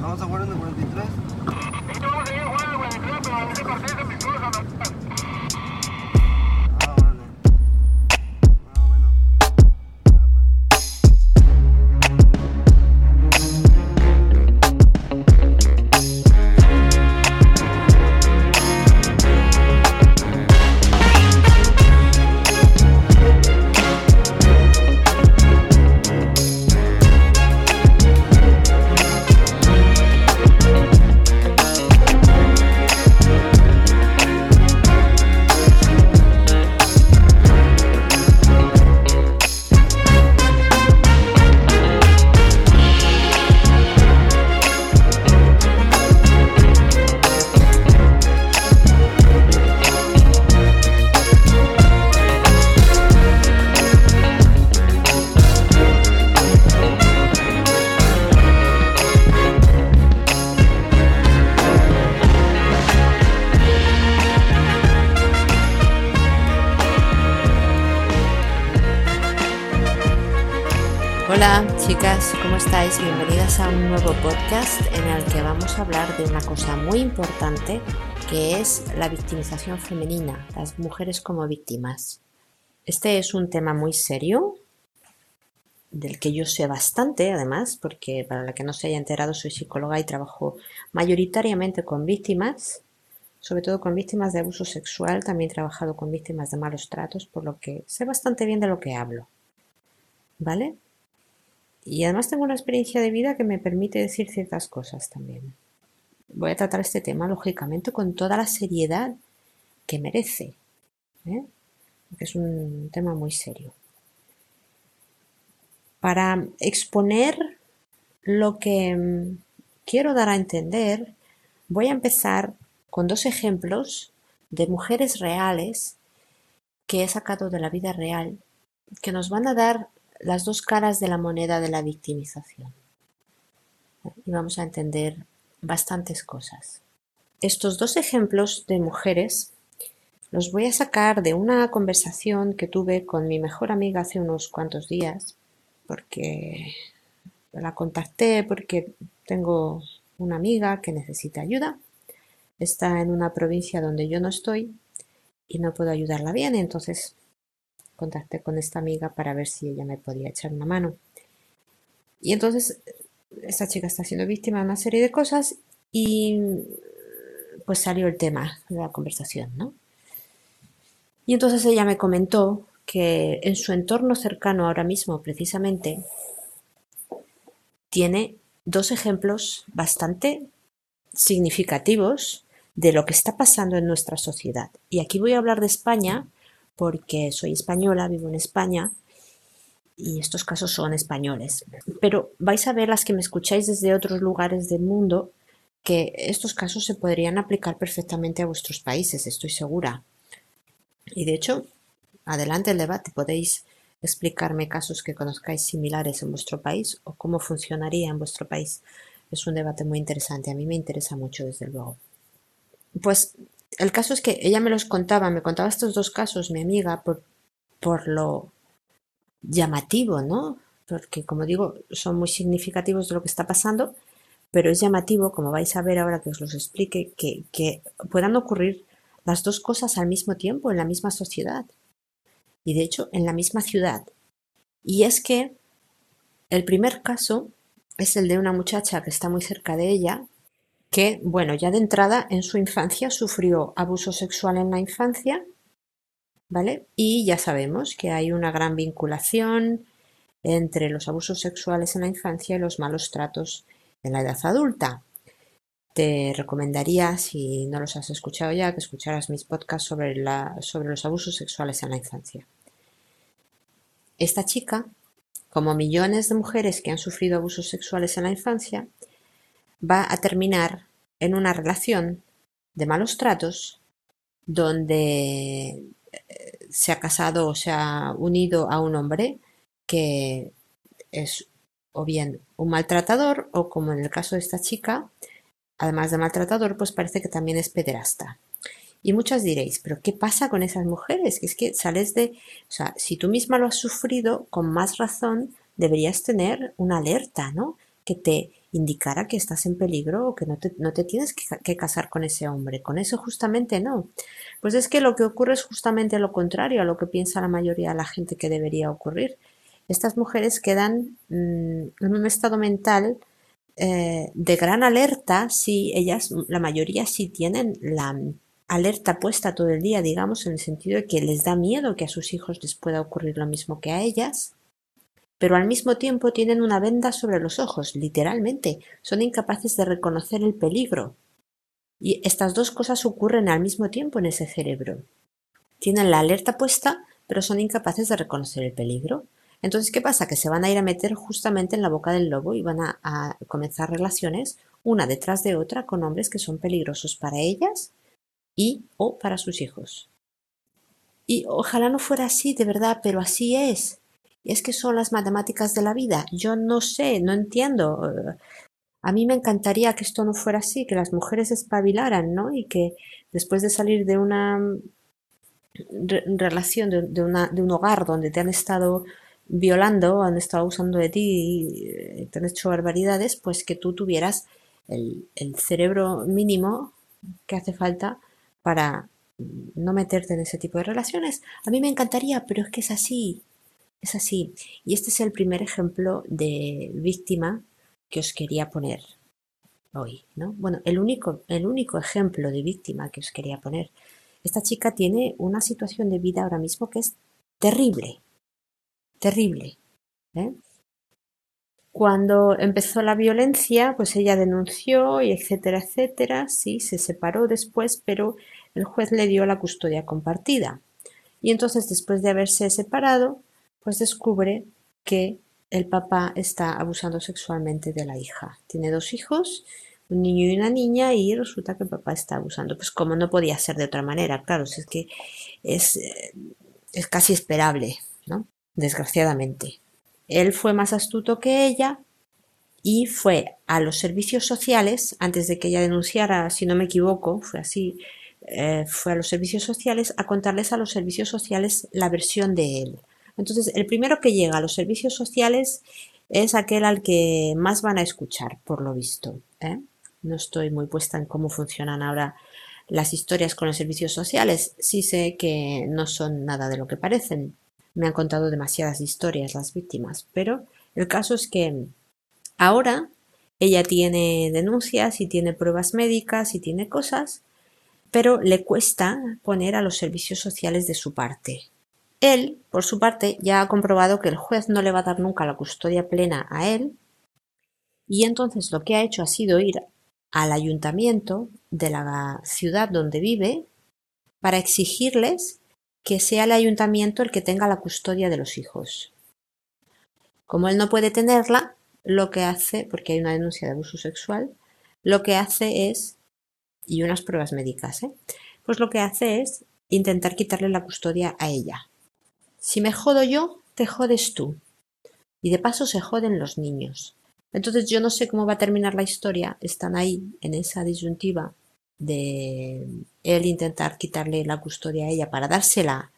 Vamos a jugar en el 43. Ah, Hola chicas, ¿cómo estáis? Bienvenidas a un nuevo podcast en el que vamos a hablar de una cosa muy importante que es la victimización femenina, las mujeres como víctimas. Este es un tema muy serio, del que yo sé bastante además, porque para la que no se haya enterado soy psicóloga y trabajo mayoritariamente con víctimas, sobre todo con víctimas de abuso sexual, también he trabajado con víctimas de malos tratos, por lo que sé bastante bien de lo que hablo. ¿Vale? Y además tengo una experiencia de vida que me permite decir ciertas cosas también. Voy a tratar este tema, lógicamente, con toda la seriedad que merece, ¿eh? porque es un tema muy serio. Para exponer lo que mm, quiero dar a entender, voy a empezar con dos ejemplos de mujeres reales que he sacado de la vida real, que nos van a dar las dos caras de la moneda de la victimización. Y vamos a entender bastantes cosas. Estos dos ejemplos de mujeres los voy a sacar de una conversación que tuve con mi mejor amiga hace unos cuantos días, porque la contacté porque tengo una amiga que necesita ayuda. Está en una provincia donde yo no estoy y no puedo ayudarla bien, entonces contacté con esta amiga para ver si ella me podía echar una mano. Y entonces esta chica está siendo víctima de una serie de cosas y pues salió el tema de la conversación, ¿no? Y entonces ella me comentó que en su entorno cercano ahora mismo, precisamente, tiene dos ejemplos bastante significativos de lo que está pasando en nuestra sociedad. Y aquí voy a hablar de España porque soy española, vivo en España y estos casos son españoles. Pero vais a ver las que me escucháis desde otros lugares del mundo que estos casos se podrían aplicar perfectamente a vuestros países, estoy segura. Y de hecho, adelante el debate, podéis explicarme casos que conozcáis similares en vuestro país o cómo funcionaría en vuestro país. Es un debate muy interesante, a mí me interesa mucho, desde luego. Pues el caso es que ella me los contaba, me contaba estos dos casos, mi amiga, por, por lo llamativo, ¿no? Porque, como digo, son muy significativos de lo que está pasando, pero es llamativo, como vais a ver ahora que os los explique, que, que puedan ocurrir las dos cosas al mismo tiempo en la misma sociedad y, de hecho, en la misma ciudad. Y es que el primer caso es el de una muchacha que está muy cerca de ella, que, bueno, ya de entrada en su infancia sufrió abuso sexual en la infancia, ¿vale? Y ya sabemos que hay una gran vinculación entre los abusos sexuales en la infancia y los malos tratos en la edad adulta. Te recomendaría, si no los has escuchado ya, que escucharas mis podcasts sobre, la, sobre los abusos sexuales en la infancia. Esta chica, como millones de mujeres que han sufrido abusos sexuales en la infancia, va a terminar en una relación de malos tratos donde eh, se ha casado o se ha unido a un hombre que es o bien un maltratador o como en el caso de esta chica, además de maltratador, pues parece que también es pederasta. Y muchas diréis, pero ¿qué pasa con esas mujeres? Que es que sales de, o sea, si tú misma lo has sufrido, con más razón deberías tener una alerta, ¿no? Que te indicara que estás en peligro o que no te, no te tienes que, casar con ese hombre. Con eso justamente no. Pues es que lo que ocurre es justamente lo contrario a lo que piensa la mayoría de la gente que debería ocurrir. Estas mujeres quedan mm, en un estado mental eh, de gran alerta si ellas, la mayoría sí tienen la alerta puesta todo el día, digamos, en el sentido de que les da miedo que a sus hijos les pueda ocurrir lo mismo que a ellas, pero al mismo tiempo tienen una venda sobre los ojos, literalmente, son incapaces de reconocer el peligro. Y estas dos cosas ocurren al mismo tiempo en ese cerebro. Tienen la alerta puesta, pero son incapaces de reconocer el peligro. Entonces, ¿qué pasa? Que se van a ir a meter justamente en la boca del lobo y van a, a comenzar relaciones una detrás de otra con hombres que son peligrosos para ellas y o para sus hijos. Y ojalá no fuera así, de verdad, pero así es. Es que son las matemáticas de la vida. Yo no sé, no entiendo. A mí me encantaría que esto no fuera así, que las mujeres espabilaran, ¿no? Y que después de salir de una re- relación, de, de una, de un hogar donde te han estado violando, han estado abusando de ti y te han hecho barbaridades, pues que tú tuvieras el, el cerebro mínimo que hace falta para no meterte en ese tipo de relaciones. A mí me encantaría, pero es que es así, es así. Y este es el primer ejemplo de víctima que os quería poner hoy, ¿no? Bueno, el único, el único ejemplo de víctima que os quería poner. Esta chica tiene una situación de vida ahora mismo que es terrible, terrible. ¿eh? Cuando empezó la violencia, pues ella denunció y etcétera, etcétera. Sí, se separó después, pero el juez le dio la custodia compartida. Y entonces, después de haberse separado, pues descubre que el papá está abusando sexualmente de la hija. Tiene dos hijos, un niño y una niña, y resulta que el papá está abusando. Pues como no podía ser de otra manera, claro, es que es, eh, es casi esperable, ¿no? Desgraciadamente. Él fue más astuto que ella y fue a los servicios sociales, antes de que ella denunciara, si no me equivoco, fue así, eh, fue a los servicios sociales a contarles a los servicios sociales la versión de él. Entonces, el primero que llega a los servicios sociales es aquel al que más van a escuchar, por lo visto. ¿eh? No estoy muy puesta en cómo funcionan ahora las historias con los servicios sociales. Sí sé que no son nada de lo que parecen. Me han contado demasiadas historias las víctimas, pero el caso es que ahora ella tiene denuncias y tiene pruebas médicas y tiene cosas, pero le cuesta poner a los servicios sociales de su parte. Él, por su parte, ya ha comprobado que el juez no le va a dar nunca la custodia plena a él y entonces lo que ha hecho ha sido ir al ayuntamiento de la ciudad donde vive para exigirles que sea el ayuntamiento el que tenga la custodia de los hijos. Como él no puede tenerla, lo que hace, porque hay una denuncia de abuso sexual, lo que hace es, y unas pruebas médicas, ¿eh? pues lo que hace es intentar quitarle la custodia a ella. Si me jodo yo, te jodes tú. Y de paso se joden los niños. Entonces yo no sé cómo va a terminar la historia. Están ahí en esa disyuntiva de él intentar quitarle la custodia a ella para dársela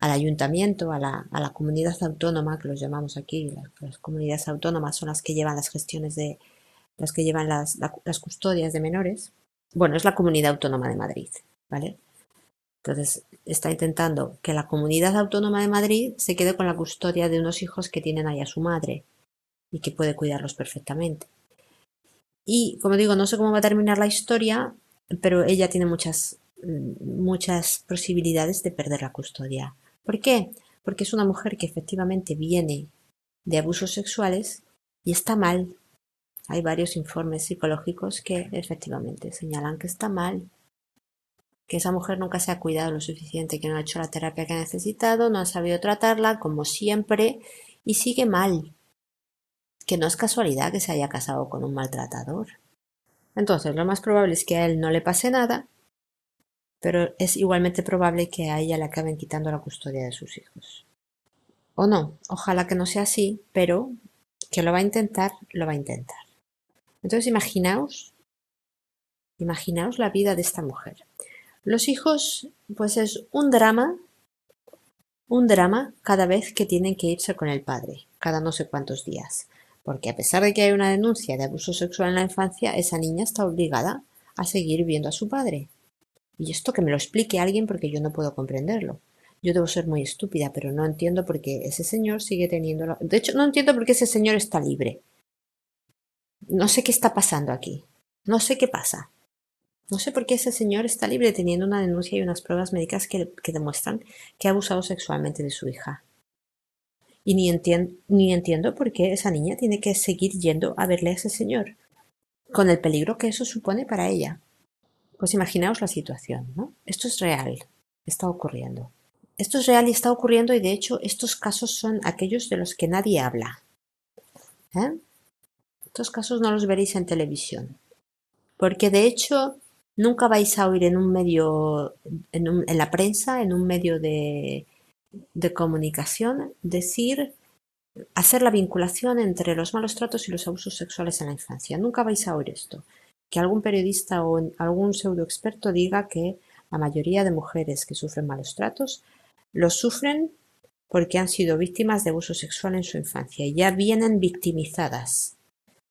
al ayuntamiento, a la, comunidad autónoma, que los llamamos aquí, las, comunidades autónomas son las que llevan las gestiones de, las que llevan las, la, las custodias de menores. Bueno, es la comunidad autónoma de Madrid, ¿vale? Entonces está intentando que la comunidad autónoma de Madrid se quede con la custodia de unos hijos que tienen ahí a su madre y que puede cuidarlos perfectamente. Y como digo, no sé cómo va a terminar la historia, pero ella tiene muchas, muchas posibilidades de perder la custodia. ¿Por qué? Porque es una mujer que efectivamente viene de abusos sexuales y está mal. Hay varios informes psicológicos que efectivamente señalan que está mal, que esa mujer nunca se ha cuidado lo suficiente, que no ha hecho la terapia que ha necesitado, no ha sabido tratarla como siempre y sigue mal. Que no es casualidad que se haya casado con un maltratador. Entonces, lo más probable es que a él no le pase nada, pero es igualmente probable que a ella le acaben quitando la custodia de sus hijos. O no, ojalá que no sea así, pero que lo va a intentar, lo va a intentar. Entonces, imaginaos, imaginaos la vida de esta mujer. Los hijos, pues es un drama un drama cada vez que tienen que irse con el padre, cada no sé cuántos días. Porque a pesar de que hay una denuncia de abuso sexual en la infancia, esa niña está obligada a seguir viendo a su padre. Y esto que me lo explique alguien porque yo no puedo comprenderlo. Yo debo ser muy estúpida, pero no entiendo por qué ese señor sigue teniendo... De hecho, no entiendo por qué ese señor está libre. No sé qué está pasando aquí. No sé qué pasa. No sé por qué ese señor está libre teniendo una denuncia y unas pruebas médicas que, que demuestran que ha abusado sexualmente de su hija. Y ni, ni entiendo por qué esa niña tiene que seguir yendo a verle a ese señor, con el peligro que eso supone para ella. Pues imaginaos la situación, ¿no? Esto es real, está ocurriendo. Esto es real y está ocurriendo y de hecho estos casos son aquellos de los que nadie habla. ¿Eh? Estos casos no los veréis en televisión. Porque de hecho nunca vais a oír en un medio, en, la prensa, en un medio de, de comunicación, decir, hacer la vinculación entre los malos tratos y los abusos sexuales en la infancia. Nunca vais a oír esto que algún periodista o algún pseudo experto diga que la mayoría de mujeres que sufren malos tratos los sufren porque han sido víctimas de abuso sexual en su infancia y ya vienen victimizadas.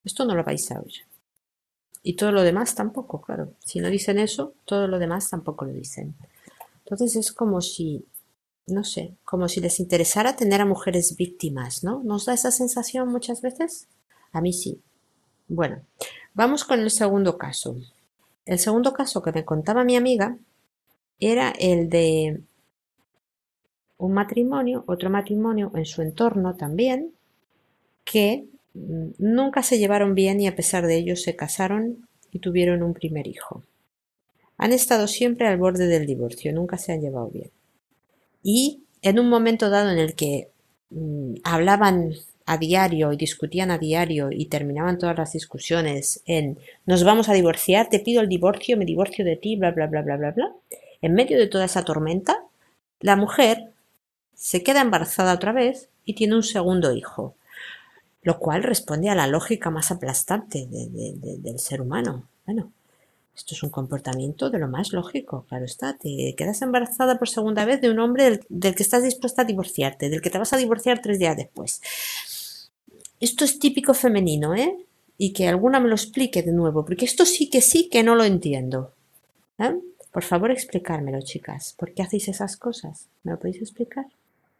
Esto no lo vais a oír. Y todo lo demás tampoco, claro. Si no dicen eso, todo lo demás tampoco lo dicen. Entonces es como si, no sé, como si les interesara tener a mujeres víctimas, ¿no? ¿Nos da esa sensación muchas veces? A mí sí. Bueno, Vamos con el segundo caso. El segundo caso que me contaba mi amiga era el de un matrimonio, otro matrimonio en su entorno también, que nunca se llevaron bien y a pesar de ello se casaron y tuvieron un primer hijo. Han estado siempre al borde del divorcio, nunca se han llevado bien. Y en un momento dado en el que mmm, hablaban a diario y discutían a diario y terminaban todas las discusiones en nos vamos a divorciar, te pido el divorcio, me divorcio de ti, bla, bla, bla, bla, bla, bla. En medio de toda esa tormenta, la mujer se queda embarazada otra vez y tiene un segundo hijo, lo cual responde a la lógica más aplastante de, de, de, del ser humano. Bueno, esto es un comportamiento de lo más lógico, claro está. Te quedas embarazada por segunda vez de un hombre del, del, que estás dispuesta a divorciarte, del que te vas a divorciar tres días después. Esto es típico femenino, ¿eh? Y que alguna me lo explique de nuevo, porque esto sí que sí que no lo entiendo. ¿Eh? Por favor, explicármelo, chicas. ¿Por qué hacéis esas cosas? ¿Me lo podéis explicar?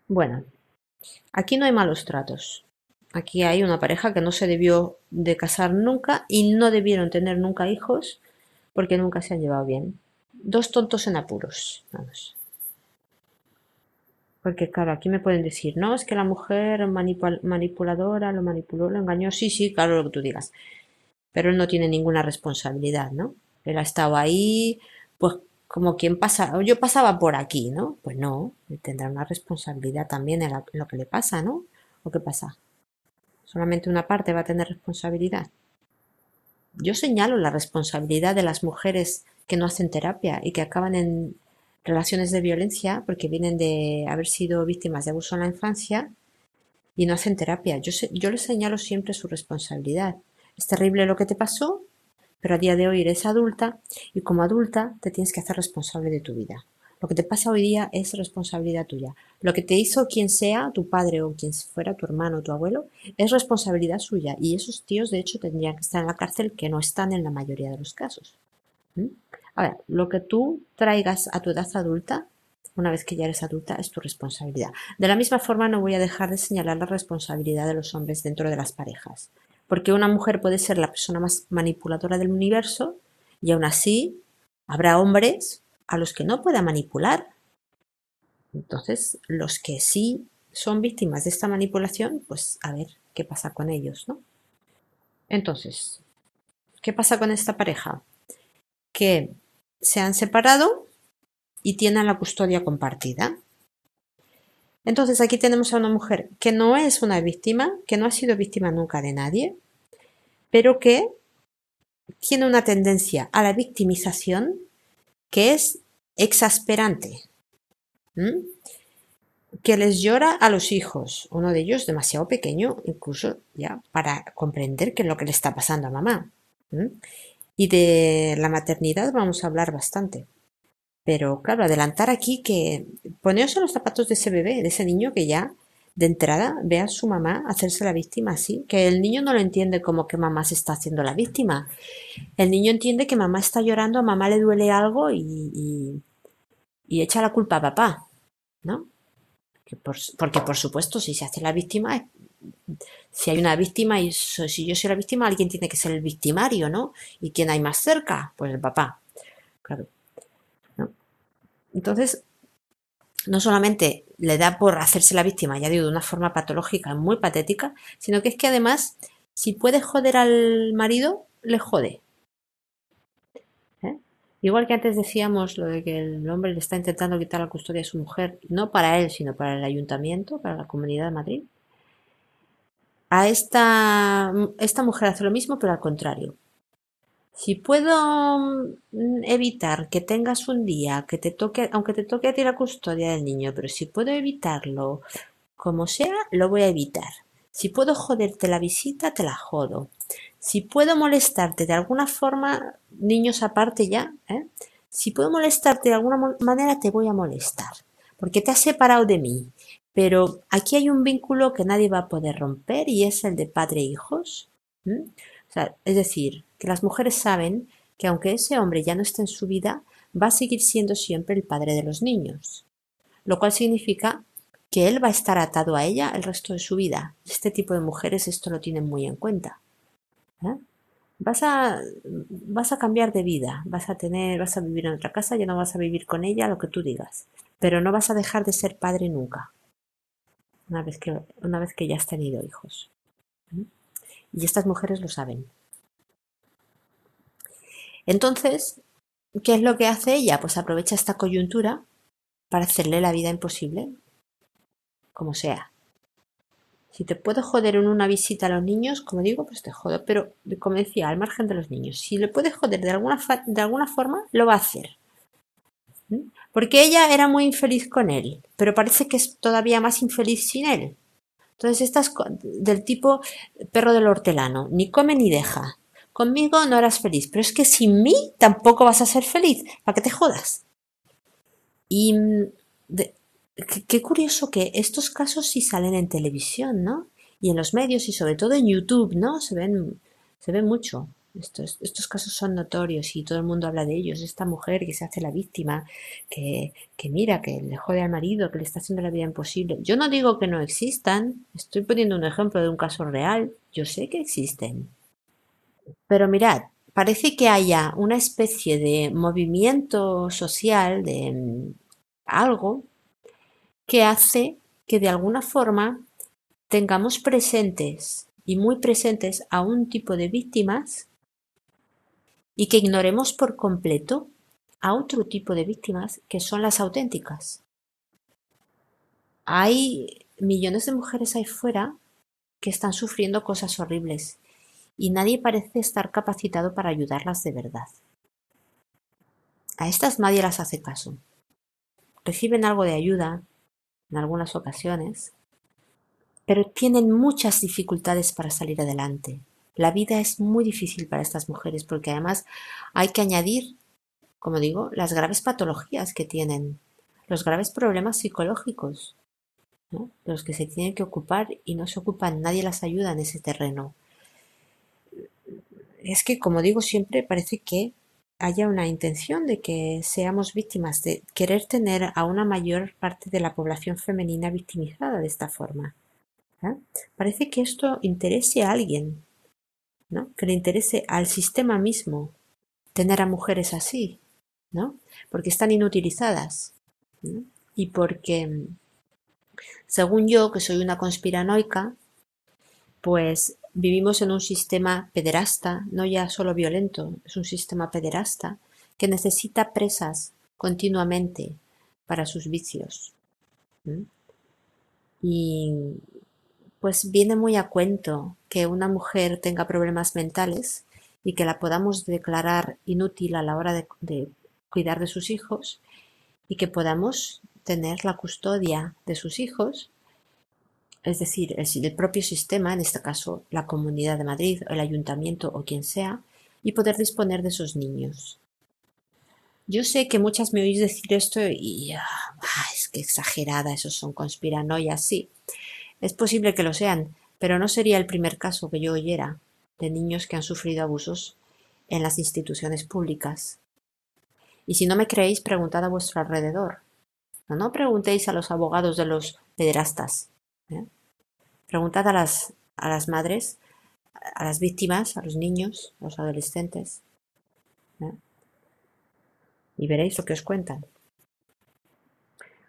Bueno, aquí no hay malos tratos. Aquí hay una pareja que no se debió de casar nunca y no debieron tener nunca hijos porque nunca se han llevado bien. Dos tontos en apuros. Vamos. Porque claro, aquí me pueden decir, no, es que la mujer manipul manipuladora lo manipuló, lo engañó. Sí, sí, claro, lo que tú digas. Pero él no tiene ninguna responsabilidad, ¿no? Él ha estado ahí, pues como quien pasa, yo pasaba por aquí, ¿no? Pues no, él tendrá una responsabilidad también en, en lo que le pasa, ¿no? ¿O qué pasa? Solamente una parte va a tener responsabilidad. Yo señalo la responsabilidad de las mujeres que no hacen terapia y que acaban en, relaciones de violencia porque vienen de haber sido víctimas de abuso en la infancia y no hacen terapia. Yo, yo les señalo siempre su responsabilidad. Es terrible lo que te pasó, pero a día de hoy eres adulta y como adulta te tienes que hacer responsable de tu vida. Lo que te pasa hoy día es responsabilidad tuya. Lo que te hizo quien sea, tu padre o quien fuera tu hermano o tu abuelo, es responsabilidad suya. Y esos tíos, de hecho, tendrían que estar en la cárcel, que no están en la mayoría de los casos. ¿Mm? A ver, lo que tú traigas a tu edad adulta, una vez que ya eres adulta, es tu responsabilidad. De la misma forma, no voy a dejar de señalar la responsabilidad de los hombres dentro de las parejas. Porque una mujer puede ser la persona más manipuladora del universo y aún así habrá hombres a los que no pueda manipular. Entonces, los que sí son víctimas de esta manipulación, pues a ver qué pasa con ellos, ¿no? Entonces, ¿qué pasa con esta pareja? Que se han separado y tienen la custodia compartida. Entonces aquí tenemos a una mujer que no es una víctima, que no ha sido víctima nunca de nadie, pero que tiene una tendencia a la victimización que es exasperante, que les llora a los hijos, uno de ellos demasiado pequeño, incluso ya para comprender qué es lo que le está pasando a mamá. Y de la maternidad vamos a hablar bastante. Pero claro, adelantar aquí que poneos en los zapatos de ese bebé, de ese niño que ya de entrada ve a su mamá hacerse la víctima así, que el niño no lo entiende como que mamá se está haciendo la víctima. El niño entiende que mamá está llorando, a mamá le duele algo y, y, y echa la culpa a papá, ¿no? Que por- porque por supuesto, si se hace la víctima, si hay una víctima y si yo soy la víctima, alguien tiene que ser el victimario, ¿no? ¿Y quién hay más cerca? Pues el papá, claro. Entonces, no solamente le da por hacerse la víctima, ya digo, de una forma patológica, muy patética, sino que es que además, si puede joder al marido, le jode. ¿eh? Igual que antes decíamos lo de que el hombre le está intentando quitar la custodia a su mujer, no para él, sino para el ayuntamiento, para la Comunidad de Madrid. A esta, esta mujer hace lo mismo, pero al contrario. Si puedo mm, evitar que tengas un día que te toque, aunque te toque a ti la custodia del niño, pero si puedo evitarlo como sea, lo voy a evitar. Si puedo joderte la visita, te la jodo. Si puedo molestarte de alguna forma, niños aparte ya, ¿eh? si puedo molestarte de alguna manera, te voy a molestar, porque te has separado de mí. Pero aquí hay un vínculo que nadie va a poder romper y es el de padre e hijos. O sea, es decir, que las mujeres saben que aunque ese hombre ya no esté en su vida, va a seguir siendo siempre el padre de los niños. Lo cual significa que él va a estar atado a ella el resto de su vida. Este tipo de mujeres esto lo tienen muy en cuenta. ¿eh? Vas a, vas a cambiar de vida, vas a tener, vas a vivir en otra casa, ya no vas a vivir con ella, lo que tú digas, pero no vas a dejar de ser padre nunca, una vez que, una vez que ya has tenido hijos. ¿eh? Y estas mujeres lo saben. Entonces, ¿qué es lo que hace ella? Pues aprovecha esta coyuntura para hacerle la vida imposible, como sea. Si te puedo joder en una visita a los niños, como digo, pues te jodo, pero como decía, al margen de los niños, si le puedes joder de alguna, de alguna forma, lo va a hacer. ¿Mm? Porque ella era muy infeliz con él, pero parece que es todavía más infeliz sin él. Entonces, estas del tipo perro del hortelano, ni come ni deja. Conmigo no eras feliz, pero es que sin mí tampoco vas a ser feliz, para que te jodas. Y mm, qué, qué curioso que estos casos sí salen en televisión, ¿no? Y en los medios y sobre todo en YouTube, ¿no? Se ven, se ven mucho. Estos, estos casos son notorios y todo el mundo habla de ellos. Esta mujer que se hace la víctima, que, que mira, que le jode al marido, que le está haciendo la vida imposible. Yo no digo que no existan, estoy poniendo un ejemplo de un caso real. Yo sé que existen. Pero mirad, parece que haya una especie de movimiento social, de mm, algo, que hace que de alguna forma tengamos presentes y muy presentes a un tipo de víctimas y que ignoremos por completo a otro tipo de víctimas que son las auténticas. Hay millones de mujeres ahí fuera que están sufriendo cosas horribles y nadie parece estar capacitado para ayudarlas de verdad. A estas nadie las hace caso. Reciben algo de ayuda en algunas ocasiones, pero tienen muchas dificultades para salir adelante. La vida es muy difícil para estas mujeres porque además hay que añadir, como digo, las graves patologías que tienen, los graves problemas psicológicos, los que se tienen que ocupar y no se ocupan, nadie las ayuda en ese terreno. Es que, como digo siempre, parece que haya una intención de que seamos víctimas, de querer tener a una mayor parte de la población femenina victimizada de esta forma. ¿eh? Parece que esto interese a alguien, ¿no? Que le interese al sistema mismo tener a mujeres así, ¿no? Porque están inutilizadas. Y porque, según yo, que soy una conspiranoica, pues vivimos en un sistema pederasta, no ya solo violento, es un sistema pederasta que necesita presas continuamente para sus vicios. Y pues viene muy a cuento que una mujer tenga problemas mentales y que la podamos declarar inútil a la hora de cuidar de sus hijos y que podamos tener la custodia de sus hijos es decir, el, propio sistema, en este caso la Comunidad de Madrid, el Ayuntamiento o quien sea, y poder disponer de esos niños. Yo sé que muchas me oís decir esto y ah, es que exagerada, esos son conspiranoias, sí. Es posible que lo sean, pero no sería el primer caso que yo oyera de niños que han sufrido abusos en las instituciones públicas. Y si no me creéis, preguntad a vuestro alrededor. No, no preguntéis a los abogados de los pederastas. ¿eh? Preguntad a las, a las madres, a las víctimas, a los niños, a los adolescentes. Y veréis lo que os cuentan.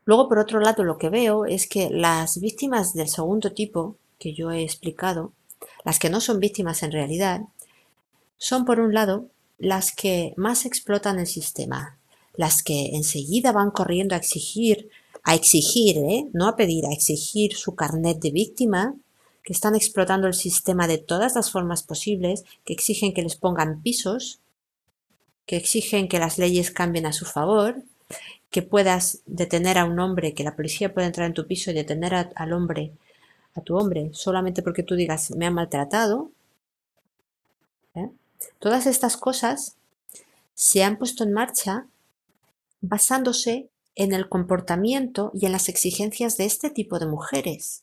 Luego, por otro lado, lo que veo es que las víctimas del segundo tipo, que yo he explicado, las que no son víctimas en realidad, son por un lado las que más explotan el sistema, las que enseguida van corriendo a exigir, a exigir, ¿eh? no a pedir, a exigir su carnet de víctima, que están explotando el sistema de todas las formas posibles, que exigen que les pongan pisos, que exigen que las leyes cambien a su favor, que puedas detener a un hombre, que la policía pueda entrar en tu piso y detener al hombre a tu hombre solamente porque tú digas me ha maltratado. ¿eh? Todas estas cosas se han puesto en marcha basándose en el comportamiento y en las exigencias de este tipo de mujeres,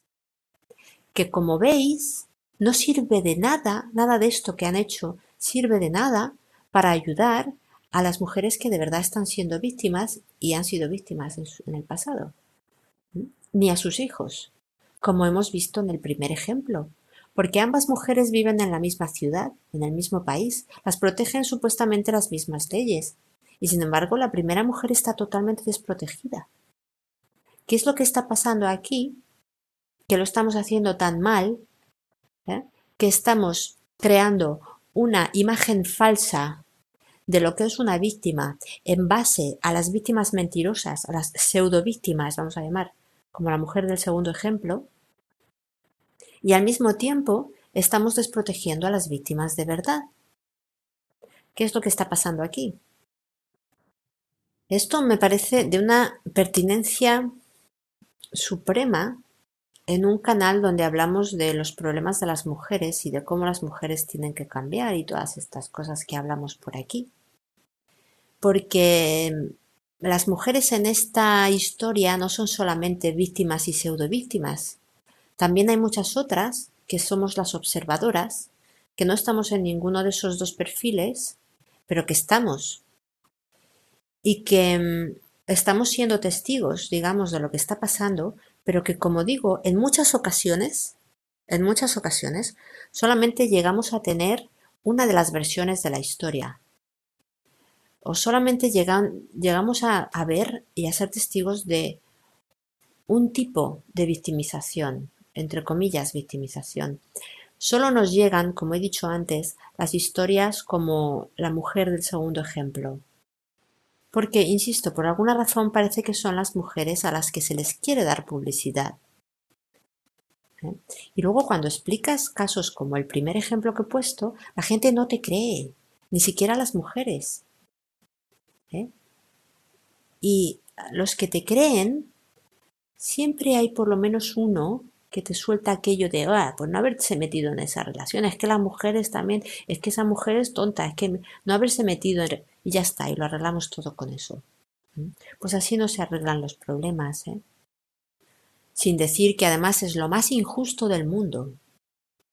que como veis no sirve de nada, nada de esto que han hecho sirve de nada para ayudar a las mujeres que de verdad están siendo víctimas y han sido víctimas en, el pasado, ni a sus hijos como hemos visto en el primer ejemplo, porque ambas mujeres viven en la misma ciudad, en el mismo país, las protegen supuestamente las mismas leyes, y sin embargo la primera mujer está totalmente desprotegida. ¿Qué es lo que está pasando aquí? Que lo estamos haciendo tan mal, ¿eh? que estamos creando una imagen falsa de lo que es una víctima en base a las víctimas mentirosas, a las pseudo víctimas, vamos a llamar, como la mujer del segundo ejemplo, y al mismo tiempo estamos desprotegiendo a las víctimas de verdad. ¿Qué es lo que está pasando aquí? Esto me parece de una pertinencia suprema en un canal donde hablamos de los problemas de las mujeres y de cómo las mujeres tienen que cambiar y todas estas cosas que hablamos por aquí. Porque las mujeres en esta historia no son solamente víctimas y pseudo víctimas, también hay muchas otras, que somos las observadoras, que no estamos en ninguno de esos dos perfiles, pero que estamos. Y que mm, estamos siendo testigos, digamos, de lo que está pasando, pero que, como digo, en muchas ocasiones, en muchas ocasiones, solamente llegamos a tener una de las versiones de la historia. O solamente llegamos a, a ver y a ser testigos de un tipo de victimización, entre comillas, victimización. Solo nos llegan, como he dicho antes, las historias como la mujer del segundo ejemplo. Porque, insisto, por alguna razón parece que son las mujeres a las que se les quiere dar publicidad. ¿Eh? Y luego cuando explicas casos como el primer ejemplo que he puesto, la gente no te cree, ni siquiera las mujeres. ¿Eh? Y los que te creen, siempre hay por lo menos uno que te suelta aquello de, ah, pues no haberse metido en esa relación, es que las mujeres también, es que esa mujer es tonta, es que no haberse metido en... y ya está, y lo arreglamos todo con eso. ¿Mm? Pues así no se arreglan los problemas, ¿eh? Sin decir que además es lo más injusto del mundo,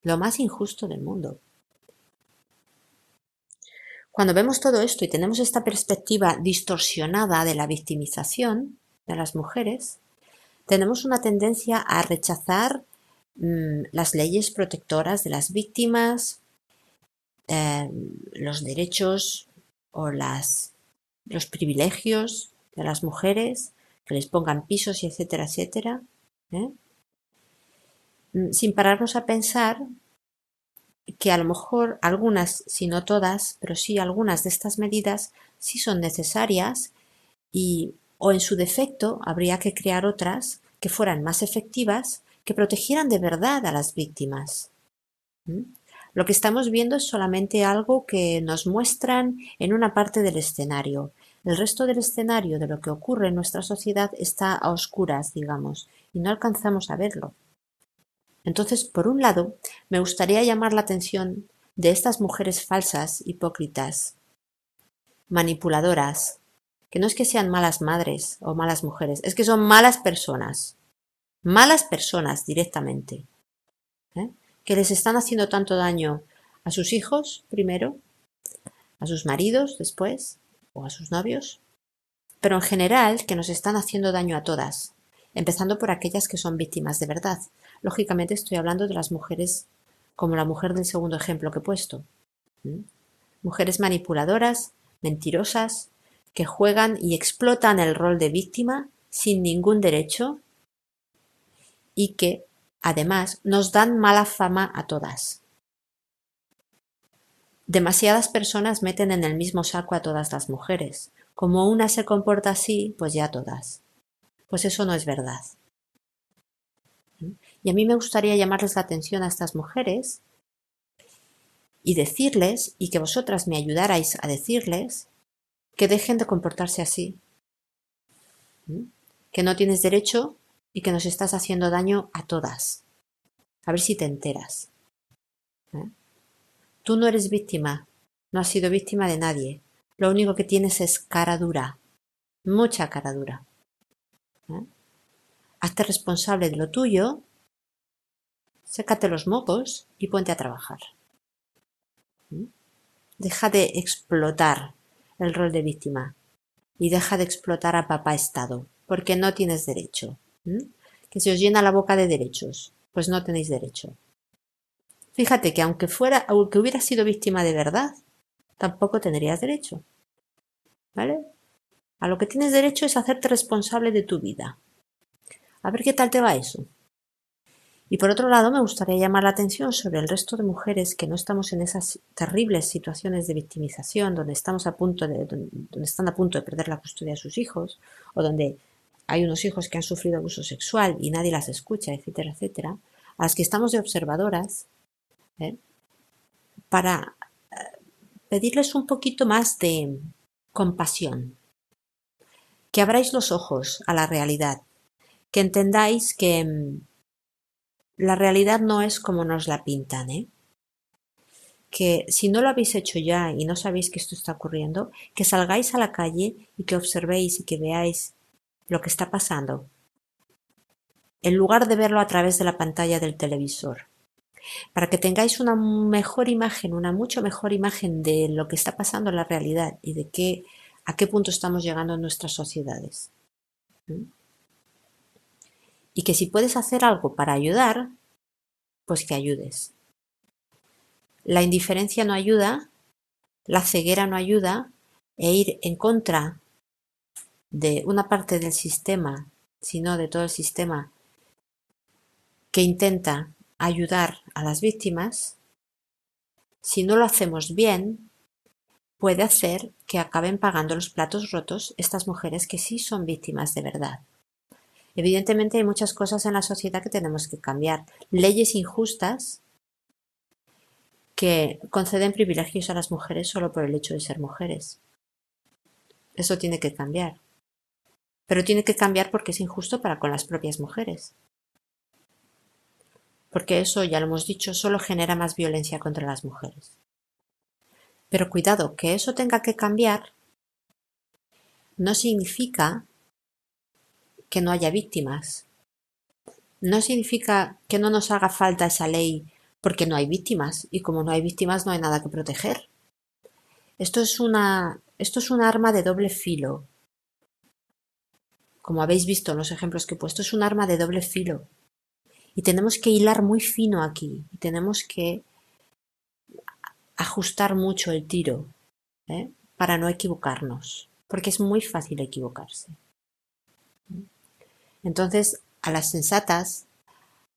lo más injusto del mundo. Cuando vemos todo esto y tenemos esta perspectiva distorsionada de la victimización de las mujeres, tenemos una tendencia a rechazar mm, las leyes protectoras de las víctimas, em, los derechos o las, los privilegios de las mujeres, que les pongan pisos y etcétera, etcétera, ¿eh? mm, sin pararnos a pensar que a lo mejor algunas, si no todas, pero sí algunas de estas medidas sí son necesarias y o en su defecto habría que crear otras que fueran más efectivas, que protegieran de verdad a las víctimas. ¿Mm? Lo que estamos viendo es solamente algo que nos muestran en una parte del escenario. El resto del escenario de lo que ocurre en nuestra sociedad está a oscuras, digamos, y no alcanzamos a verlo. Entonces, por un lado, me gustaría llamar la atención de estas mujeres falsas, hipócritas, manipuladoras, que no es que sean malas madres o malas mujeres, es que son malas personas. Malas personas directamente. ¿eh? Que les están haciendo tanto daño a sus hijos primero, a sus maridos después, o a sus novios, pero en general que nos están haciendo daño a todas, empezando por aquellas que son víctimas de verdad. Lógicamente estoy hablando de las mujeres como la mujer del segundo ejemplo que he puesto. Mujeres manipuladoras, mentirosas, que juegan y explotan el rol de víctima sin ningún derecho y que, además, nos dan mala fama a todas. Demasiadas personas meten en el mismo saco a todas las mujeres. Como una se comporta así, pues ya todas. Pues eso no es verdad. Y a mí me gustaría llamarles la atención a estas mujeres y decirles, y que vosotras me ayudarais a decirles, que dejen de comportarse así. Que no tienes derecho y que nos estás haciendo daño a todas. A ver si te enteras. ¿Eh? Tú no eres víctima, no has sido víctima de nadie. Lo único que tienes es cara dura, mucha cara dura. ¿Eh? Hazte responsable de lo tuyo, sécate los mocos y ponte a trabajar. ¿Eh? Deja de explotar el rol de víctima y deja de explotar a papá Estado, porque no tienes derecho. Que se os llena la boca de derechos, pues no tenéis derecho. Fíjate que aunque fuera, aunque hubieras sido víctima de verdad, tampoco tendrías derecho. ¿Vale? A lo que tienes derecho es hacerte responsable de tu vida. A ver qué tal te va eso. Y por otro lado, me gustaría llamar la atención sobre el resto de mujeres que no estamos en esas terribles situaciones de victimización, donde estamos a punto de, donde están a punto de perder la custodia de sus hijos, o donde hay unos hijos que han sufrido abuso sexual y nadie las escucha, etcétera, etcétera, a las que estamos de observadoras, ¿eh? para eh, pedirles un poquito más de compasión, que abráis los ojos a la realidad, que entendáis que mm, la realidad no es como nos la pintan, ¿eh? que si no lo habéis hecho ya y no sabéis que esto está ocurriendo, que salgáis a la calle y que observéis y que veáis lo que está pasando, en lugar de verlo a través de la pantalla del televisor para que tengáis una mejor imagen, una mucho mejor imagen de lo que está pasando en la realidad y de qué, a qué punto estamos llegando en nuestras sociedades. Y que si puedes hacer algo para ayudar, pues que ayudes. La indiferencia no ayuda, la ceguera no ayuda, e ir en contra de una parte del sistema, sino de todo el sistema que intenta ayudar a las víctimas, si no lo hacemos bien, puede hacer que acaben pagando los platos rotos estas mujeres que sí son víctimas de verdad. Evidentemente hay muchas cosas en la sociedad que tenemos que cambiar. Leyes injustas que conceden privilegios a las mujeres solo por el hecho de ser mujeres. Eso tiene que cambiar. Pero tiene que cambiar porque es injusto para con las propias mujeres porque eso, ya lo hemos dicho, solo genera más violencia contra las mujeres. Pero cuidado, que eso tenga que cambiar no significa que no haya víctimas. No significa que no nos haga falta esa ley porque no hay víctimas y como no hay víctimas no hay nada que proteger. Esto es una, esto es un arma de doble filo. Como habéis visto en los ejemplos que he puesto, es un arma de doble filo. Y tenemos que hilar muy fino aquí. Y tenemos que ajustar mucho el tiro ¿eh? para no equivocarnos. Porque es muy fácil equivocarse. Entonces, a las sensatas,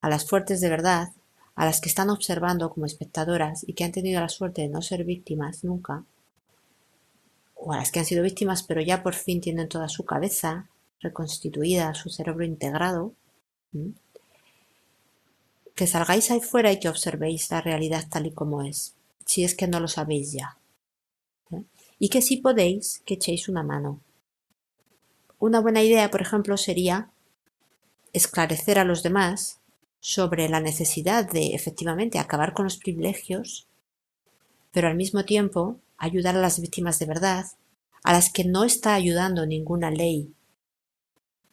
a las fuertes de verdad, a las que están observando como espectadoras y que han tenido la suerte de no ser víctimas nunca, o a las que han sido víctimas pero ya por fin tienen toda su cabeza reconstituida, su cerebro integrado, que salgáis ahí fuera y que observéis la realidad tal y como es, si es que no lo sabéis ya. ¿eh? Y que si podéis, que echéis una mano. Una buena idea, por ejemplo, sería esclarecer a los demás sobre la necesidad de efectivamente acabar con los privilegios, pero al mismo tiempo ayudar a las víctimas de verdad a las que no está ayudando ninguna ley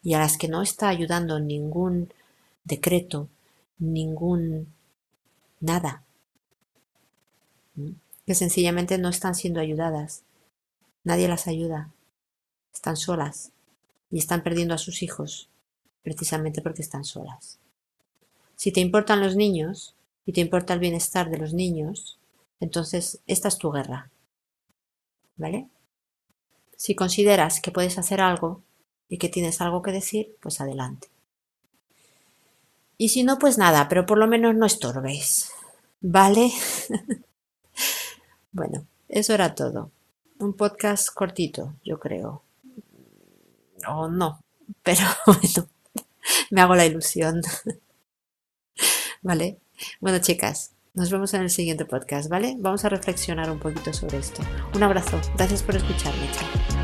y a las que no está ayudando ningún decreto, ningún nada, que sencillamente no están siendo ayudadas. Nadie las ayuda. Están solas y están perdiendo a sus hijos precisamente porque están solas. Si te importan los niños y te importa el bienestar de los niños, entonces esta es tu guerra. ¿Vale? Si consideras que puedes hacer algo y que tienes algo que decir, pues adelante. Y si no, pues nada, pero por lo menos no estorbéis. ¿Vale? bueno, eso era todo. Un podcast cortito, yo creo. O no, pero bueno, me hago la ilusión. ¿Vale? Bueno, chicas, nos vemos en el siguiente podcast, ¿vale? Vamos a reflexionar un poquito sobre esto. Un abrazo. Gracias por escucharme. Chao.